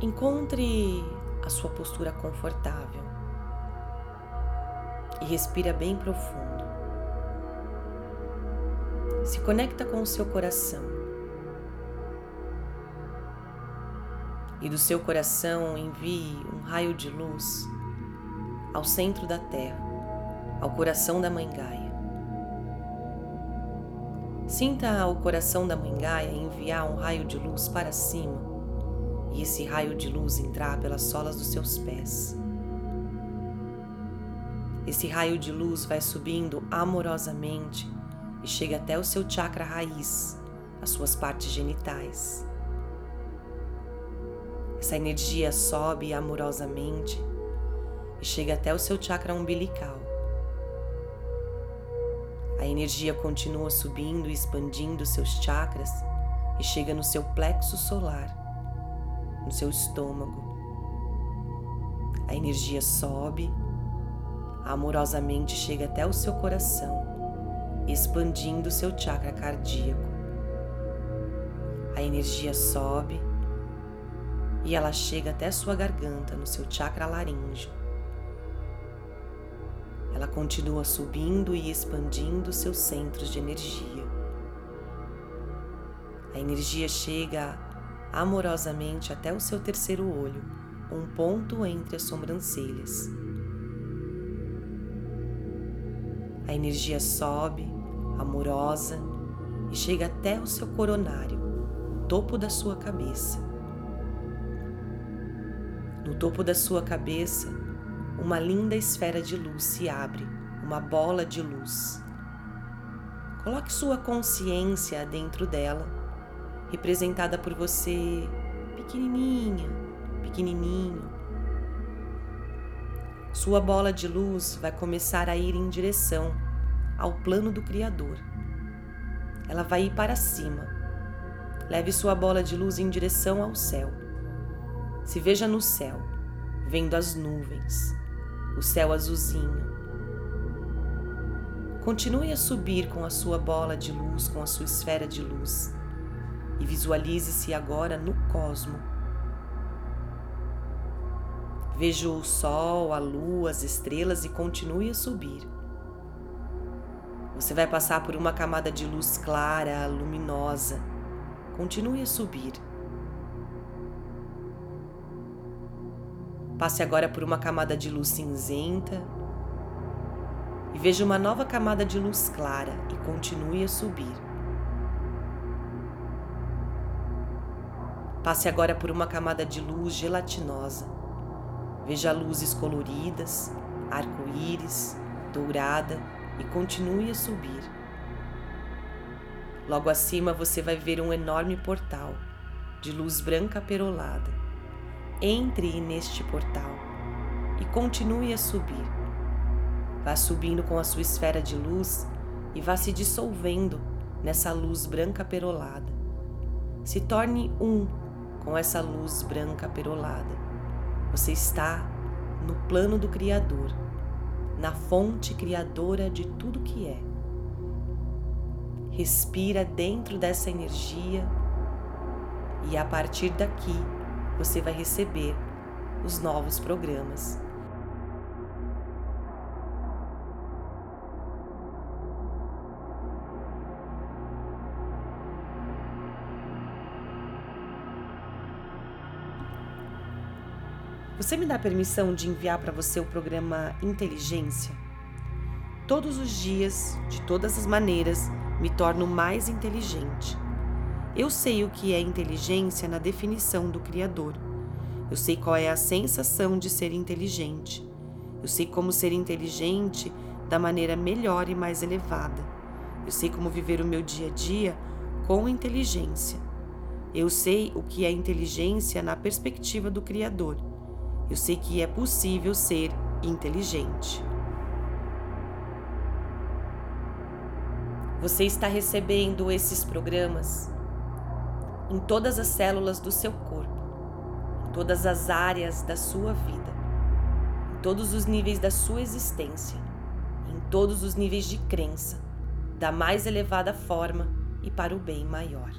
Encontre a sua postura confortável e respira bem profundo. Se conecta com o seu coração. E do seu coração envie um raio de luz ao centro da Terra, ao coração da Mãe Gaia. Sinta o coração da Mãe Gaia enviar um raio de luz para cima e esse raio de luz entrar pelas solas dos seus pés. Esse raio de luz vai subindo amorosamente e chega até o seu chakra raiz, as suas partes genitais. Essa energia sobe amorosamente e chega até o seu chakra umbilical. A energia continua subindo e expandindo seus chakras e chega no seu plexo solar, no seu estômago. A energia sobe, amorosamente chega até o seu coração, expandindo seu chakra cardíaco. A energia sobe e ela chega até sua garganta, no seu chakra laríngeo. Ela continua subindo e expandindo seus centros de energia. A energia chega amorosamente até o seu terceiro olho, um ponto entre as sobrancelhas. A energia sobe, amorosa, e chega até o seu coronário, topo da sua cabeça. No topo da sua cabeça, uma linda esfera de luz se abre, uma bola de luz. Coloque sua consciência dentro dela, representada por você pequenininha, pequenininho. Sua bola de luz vai começar a ir em direção ao plano do Criador. Ela vai ir para cima. Leve sua bola de luz em direção ao céu. Se veja no céu, vendo as nuvens, o céu azulzinho. Continue a subir com a sua bola de luz, com a sua esfera de luz e visualize-se agora no cosmo. Veja o sol, a lua, as estrelas e continue a subir. Você vai passar por uma camada de luz clara, luminosa. Continue a subir. Passe agora por uma camada de luz cinzenta e veja uma nova camada de luz clara e continue a subir. Passe agora por uma camada de luz gelatinosa. Veja luzes coloridas, arco-íris, dourada e continue a subir. Logo acima você vai ver um enorme portal de luz branca perolada. Entre neste portal e continue a subir. Vá subindo com a sua esfera de luz e vá se dissolvendo nessa luz branca perolada. Se torne um com essa luz branca perolada. Você está no plano do Criador, na fonte criadora de tudo que é. Respira dentro dessa energia e a partir daqui você vai receber os novos programas. Você me dá permissão de enviar para você o programa Inteligência? Todos os dias, de todas as maneiras, me torno mais inteligente. Eu sei o que é inteligência na definição do Criador. Eu sei qual é a sensação de ser inteligente. Eu sei como ser inteligente da maneira melhor e mais elevada. Eu sei como viver o meu dia a dia com inteligência. Eu sei o que é inteligência na perspectiva do Criador. Eu sei que é possível ser inteligente. Você está recebendo esses programas em todas as células do seu corpo, em todas as áreas da sua vida, em todos os níveis da sua existência, em todos os níveis de crença, da mais elevada forma e para o bem maior.